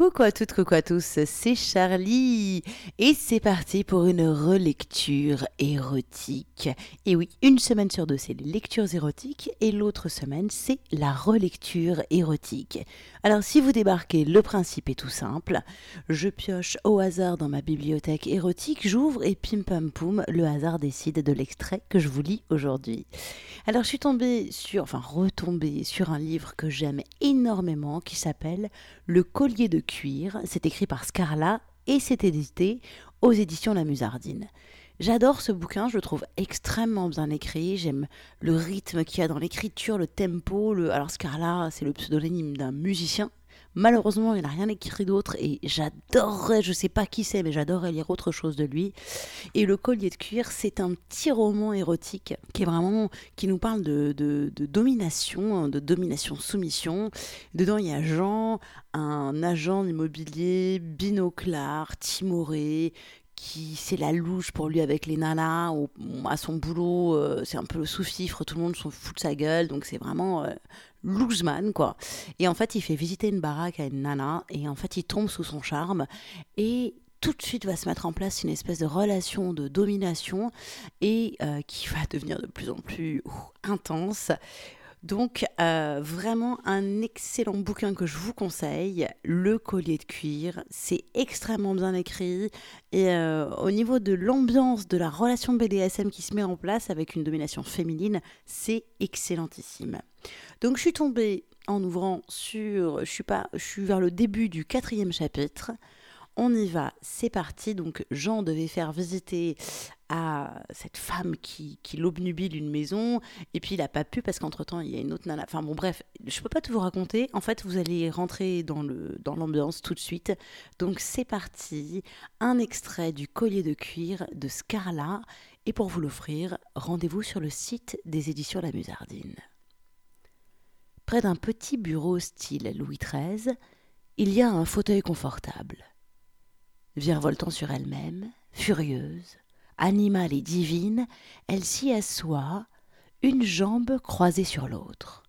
Coucou à toutes, coucou à tous, c'est Charlie et c'est parti pour une relecture érotique. Et oui, une semaine sur deux c'est les lectures érotiques et l'autre semaine c'est la relecture érotique. Alors si vous débarquez, le principe est tout simple. Je pioche au hasard dans ma bibliothèque érotique, j'ouvre et pim pam poum, le hasard décide de l'extrait que je vous lis aujourd'hui. Alors je suis tombée sur, enfin retombée sur un livre que j'aime énormément qui s'appelle Le collier de C'est écrit par Scarla et c'est édité aux éditions La Musardine. J'adore ce bouquin, je le trouve extrêmement bien écrit. J'aime le rythme qu'il y a dans l'écriture, le tempo. Le... Alors Scarla, c'est le pseudonyme d'un musicien Malheureusement, il n'a rien écrit d'autre et j'adorerais, je sais pas qui c'est, mais j'adorerais lire autre chose de lui. Et Le collier de cuir, c'est un petit roman érotique qui est vraiment, qui nous parle de, de, domination, de domination-soumission. Dedans, il y a Jean, un agent immobilier binoclard, timoré, qui c'est la louche pour lui avec les nanas ou à son boulot euh, c'est un peu le sous-fifre tout le monde s'en fout de sa gueule donc c'est vraiment euh, loseman quoi. Et en fait il fait visiter une baraque à une nana et en fait il tombe sous son charme et tout de suite va se mettre en place une espèce de relation de domination et euh, qui va devenir de plus en plus intense donc euh, vraiment un excellent bouquin que je vous conseille, Le collier de cuir. C'est extrêmement bien écrit et euh, au niveau de l'ambiance de la relation BDSM qui se met en place avec une domination féminine, c'est excellentissime. Donc je suis tombée en ouvrant sur, je je suis vers le début du quatrième chapitre. On y va, c'est parti. Donc Jean devait faire visiter à cette femme qui, qui l'obnubile une maison, et puis il n'a pas pu parce qu'entre-temps il y a une autre nana. Enfin bon bref, je peux pas tout vous raconter. En fait, vous allez rentrer dans dans l'ambiance tout de suite. Donc c'est parti, un extrait du collier de cuir de Scarla, et pour vous l'offrir, rendez-vous sur le site des éditions La Musardine. Près d'un petit bureau style Louis XIII, il y a un fauteuil confortable. Virevoltant sur elle-même, furieuse, animale et divine, elle s'y assoit, une jambe croisée sur l'autre.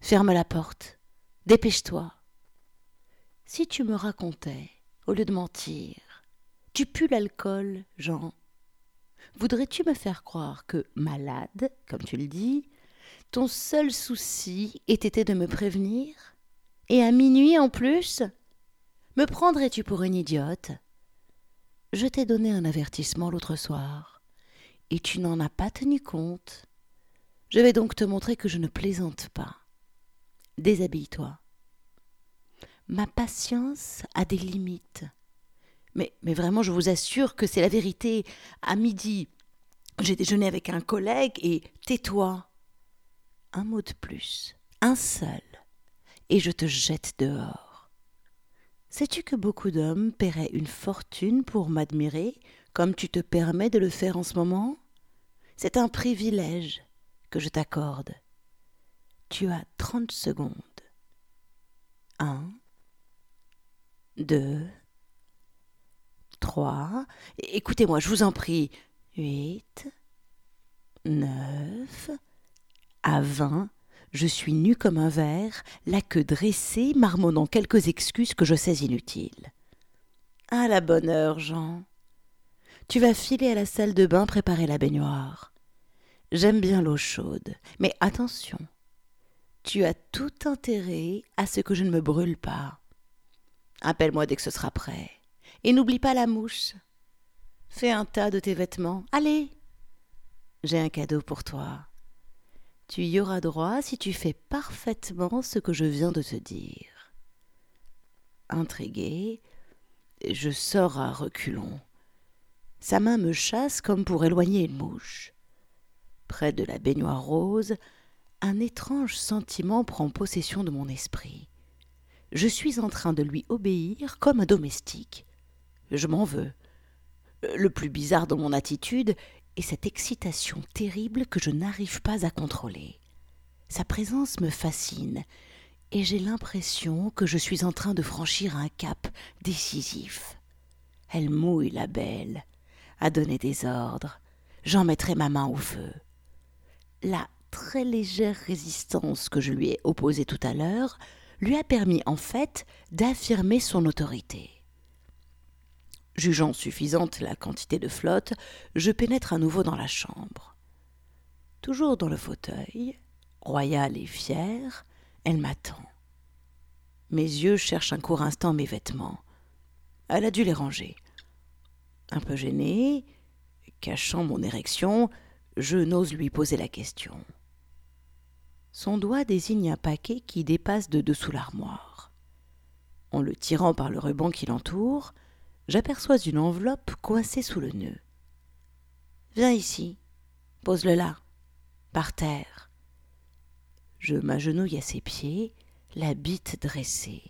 Ferme la porte. Dépêche-toi. Si tu me racontais, au lieu de mentir, tu pues l'alcool, Jean. Voudrais-tu me faire croire que, malade, comme tu le dis, ton seul souci était de me prévenir? Et à minuit en plus Me prendrais-tu pour une idiote? Je t'ai donné un avertissement l'autre soir, et tu n'en as pas tenu compte. Je vais donc te montrer que je ne plaisante pas. Déshabille-toi. Ma patience a des limites. Mais, mais vraiment, je vous assure que c'est la vérité. À midi, j'ai déjeuné avec un collègue et tais-toi. Un mot de plus, un seul, et je te jette dehors. Sais-tu que beaucoup d'hommes paieraient une fortune pour m'admirer, comme tu te permets de le faire en ce moment? C'est un privilège que je t'accorde. Tu as trente secondes. Un, deux, trois. Écoutez-moi, je vous en prie. Huit, neuf, à vingt, je suis nu comme un verre, la queue dressée, marmonnant quelques excuses que je sais inutiles. À la bonne heure, Jean. Tu vas filer à la salle de bain préparer la baignoire. J'aime bien l'eau chaude, mais attention. Tu as tout intérêt à ce que je ne me brûle pas. Appelle-moi dès que ce sera prêt. Et n'oublie pas la mouche. Fais un tas de tes vêtements. Allez. J'ai un cadeau pour toi. Tu y auras droit si tu fais parfaitement ce que je viens de te dire. Intrigué, je sors à reculons. Sa main me chasse comme pour éloigner une mouche. Près de la baignoire rose, un étrange sentiment prend possession de mon esprit. Je suis en train de lui obéir comme un domestique. Je m'en veux. Le plus bizarre dans mon attitude et cette excitation terrible que je n'arrive pas à contrôler. Sa présence me fascine, et j'ai l'impression que je suis en train de franchir un cap décisif. Elle mouille la belle, a donné des ordres, j'en mettrai ma main au feu. La très légère résistance que je lui ai opposée tout à l'heure lui a permis en fait d'affirmer son autorité. Jugeant suffisante la quantité de flotte, je pénètre à nouveau dans la chambre. Toujours dans le fauteuil, royale et fière, elle m'attend. Mes yeux cherchent un court instant mes vêtements. Elle a dû les ranger. Un peu gêné, cachant mon érection, je n'ose lui poser la question. Son doigt désigne un paquet qui dépasse de dessous l'armoire. En le tirant par le ruban qui l'entoure, j'aperçois une enveloppe coincée sous le nœud. Viens ici, pose-le là, par terre. Je m'agenouille à ses pieds, la bite dressée.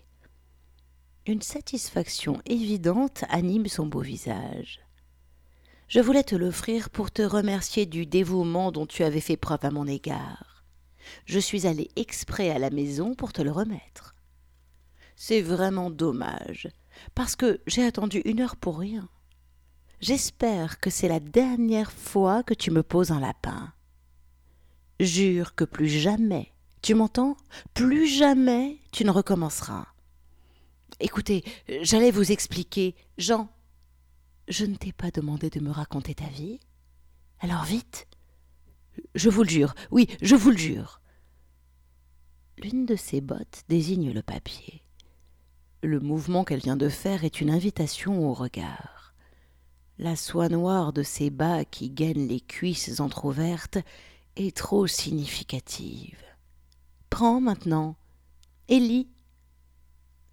Une satisfaction évidente anime son beau visage. Je voulais te l'offrir pour te remercier du dévouement dont tu avais fait preuve à mon égard. Je suis allé exprès à la maison pour te le remettre. C'est vraiment dommage, parce que j'ai attendu une heure pour rien. J'espère que c'est la dernière fois que tu me poses un lapin. Jure que plus jamais, tu m'entends? Plus jamais tu ne recommenceras. Écoutez, j'allais vous expliquer. Jean, je ne t'ai pas demandé de me raconter ta vie. Alors vite. Je vous le jure, oui, je vous le jure. L'une de ses bottes désigne le papier. Le mouvement qu'elle vient de faire est une invitation au regard. La soie noire de ses bas qui gainent les cuisses entr'ouvertes est trop significative. Prends maintenant et lis.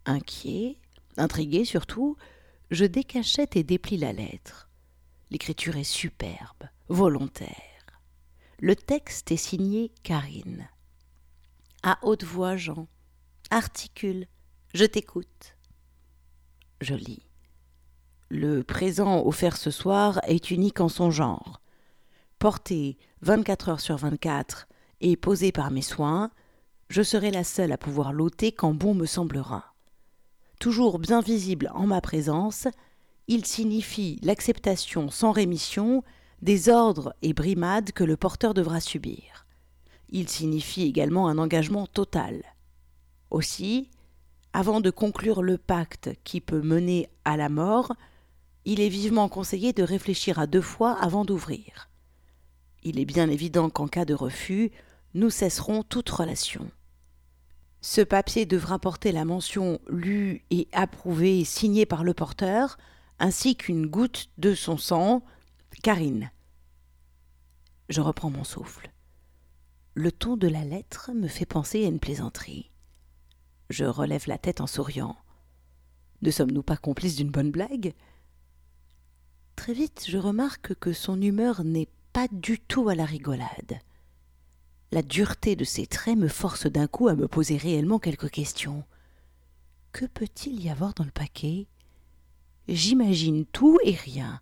Inquiet, intrigué surtout, je décachette et déplie la lettre. L'écriture est superbe, volontaire. Le texte est signé Karine. À haute voix, Jean. Articule. Je t'écoute. Je lis. Le présent offert ce soir est unique en son genre. Porté 24 heures sur 24 et posé par mes soins, je serai la seule à pouvoir l'ôter quand bon me semblera. Toujours bien visible en ma présence, il signifie l'acceptation sans rémission des ordres et brimades que le porteur devra subir. Il signifie également un engagement total. Aussi, avant de conclure le pacte qui peut mener à la mort, il est vivement conseillé de réfléchir à deux fois avant d'ouvrir. Il est bien évident qu'en cas de refus, nous cesserons toute relation. Ce papier devra porter la mention lue et approuvée signée par le porteur, ainsi qu'une goutte de son sang, Karine. Je reprends mon souffle. Le ton de la lettre me fait penser à une plaisanterie. Je relève la tête en souriant. Ne sommes-nous pas complices d'une bonne blague? Très vite, je remarque que son humeur n'est pas du tout à la rigolade. La dureté de ses traits me force d'un coup à me poser réellement quelques questions. Que peut-il y avoir dans le paquet? J'imagine tout et rien.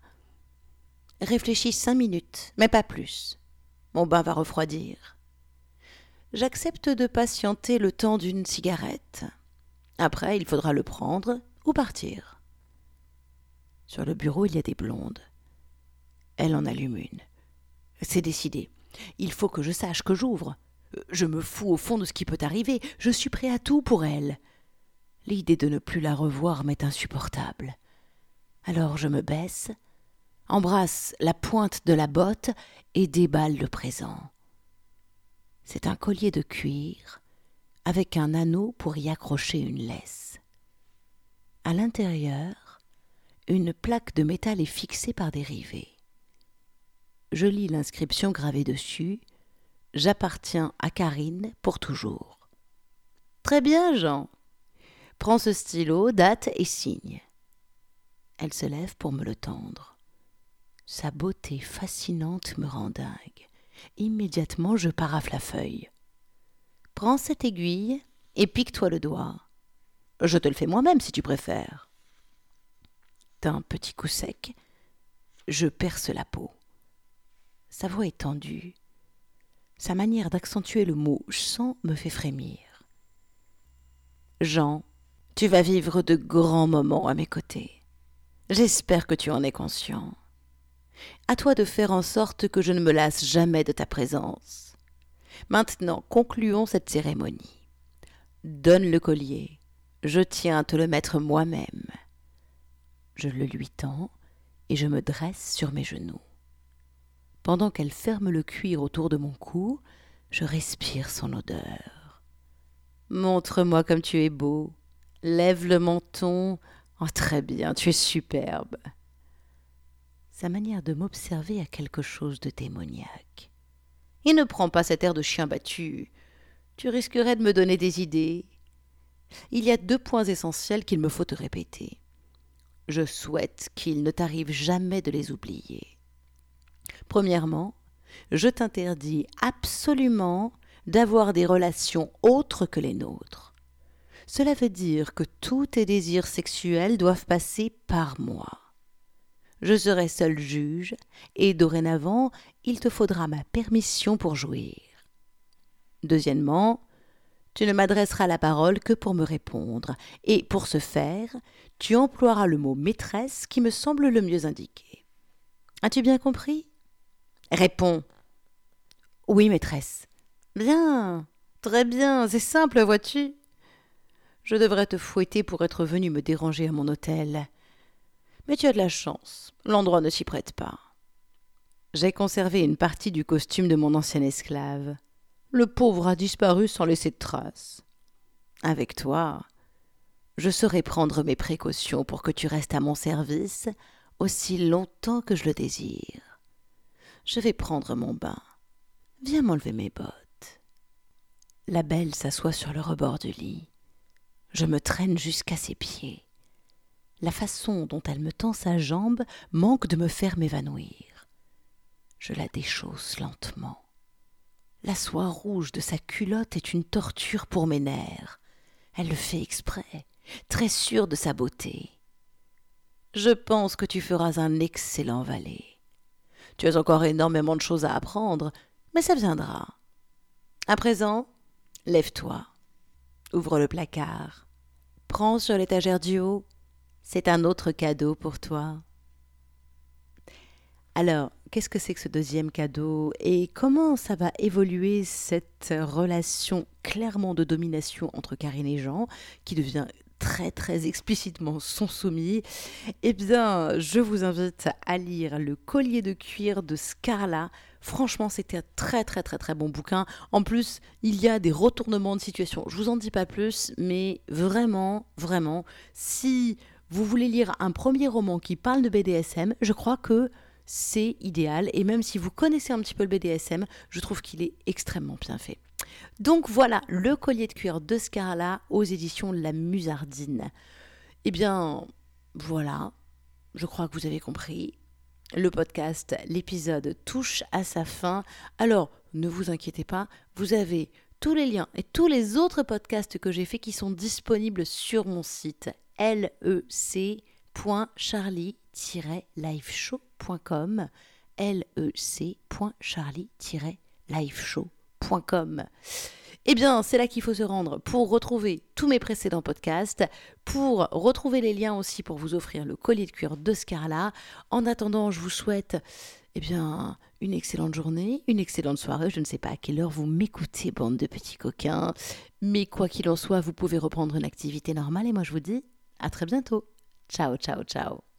Réfléchis cinq minutes, mais pas plus. Mon bain va refroidir j'accepte de patienter le temps d'une cigarette. Après, il faudra le prendre ou partir. Sur le bureau, il y a des blondes. Elle en allume une. C'est décidé. Il faut que je sache que j'ouvre. Je me fous au fond de ce qui peut arriver. Je suis prêt à tout pour elle. L'idée de ne plus la revoir m'est insupportable. Alors je me baisse, embrasse la pointe de la botte et déballe le présent. C'est un collier de cuir avec un anneau pour y accrocher une laisse. À l'intérieur, une plaque de métal est fixée par des rivets. Je lis l'inscription gravée dessus J'appartiens à Karine pour toujours. Très bien, Jean. Prends ce stylo, date et signe. Elle se lève pour me le tendre. Sa beauté fascinante me rend dingue. Immédiatement, je paraffe la feuille. Prends cette aiguille et pique-toi le doigt. Je te le fais moi-même si tu préfères. D'un petit coup sec, je perce la peau. Sa voix est tendue. Sa manière d'accentuer le mot sang me fait frémir. Jean, tu vas vivre de grands moments à mes côtés. J'espère que tu en es conscient. À toi de faire en sorte que je ne me lasse jamais de ta présence. Maintenant, concluons cette cérémonie. Donne le collier. Je tiens à te le mettre moi-même. Je le lui tends et je me dresse sur mes genoux. Pendant qu'elle ferme le cuir autour de mon cou, je respire son odeur. Montre-moi comme tu es beau. Lève le menton. Oh, très bien, tu es superbe. Sa manière de m'observer a quelque chose de démoniaque. Et ne prends pas cet air de chien battu. Tu risquerais de me donner des idées. Il y a deux points essentiels qu'il me faut te répéter. Je souhaite qu'il ne t'arrive jamais de les oublier. Premièrement, je t'interdis absolument d'avoir des relations autres que les nôtres. Cela veut dire que tous tes désirs sexuels doivent passer par moi. Je serai seul juge, et dorénavant, il te faudra ma permission pour jouir. Deuxièmement, tu ne m'adresseras la parole que pour me répondre, et pour ce faire, tu emploieras le mot maîtresse qui me semble le mieux indiqué. As-tu bien compris? Réponds. Oui, maîtresse. Bien. Très bien. C'est simple, vois-tu. Je devrais te fouetter pour être venu me déranger à mon hôtel. Mais tu as de la chance. L'endroit ne s'y prête pas. J'ai conservé une partie du costume de mon ancien esclave. Le pauvre a disparu sans laisser de traces. Avec toi, je saurai prendre mes précautions pour que tu restes à mon service aussi longtemps que je le désire. Je vais prendre mon bain. Viens m'enlever mes bottes. La belle s'assoit sur le rebord du lit. Je me traîne jusqu'à ses pieds. La façon dont elle me tend sa jambe manque de me faire m'évanouir. Je la déchausse lentement. La soie rouge de sa culotte est une torture pour mes nerfs. Elle le fait exprès, très sûre de sa beauté. Je pense que tu feras un excellent valet. Tu as encore énormément de choses à apprendre, mais ça viendra. À présent, lève-toi, ouvre le placard, prends sur l'étagère du haut, c'est un autre cadeau pour toi. Alors, qu'est-ce que c'est que ce deuxième cadeau et comment ça va évoluer cette relation clairement de domination entre Karine et Jean qui devient très très explicitement sont soumis, eh bien, je vous invite à lire Le collier de cuir de Scarla. Franchement, c'était un très très très très bon bouquin. En plus, il y a des retournements de situation. Je vous en dis pas plus, mais vraiment, vraiment, si vous voulez lire un premier roman qui parle de BDSM, je crois que c'est idéal. Et même si vous connaissez un petit peu le BDSM, je trouve qu'il est extrêmement bien fait. Donc voilà, le collier de cuir de Scarla aux éditions La Musardine. Eh bien, voilà, je crois que vous avez compris. Le podcast, l'épisode touche à sa fin. Alors, ne vous inquiétez pas, vous avez tous les liens et tous les autres podcasts que j'ai faits qui sont disponibles sur mon site lec.charlie-liveshow.com lec.charlie-liveshow.com eh bien, c'est là qu'il faut se rendre pour retrouver tous mes précédents podcasts, pour retrouver les liens aussi pour vous offrir le collier de cuir de Scarla. En attendant, je vous souhaite eh bien, une excellente journée, une excellente soirée. Je ne sais pas à quelle heure vous m'écoutez, bande de petits coquins. Mais quoi qu'il en soit, vous pouvez reprendre une activité normale et moi je vous dis à très bientôt. Ciao, ciao, ciao.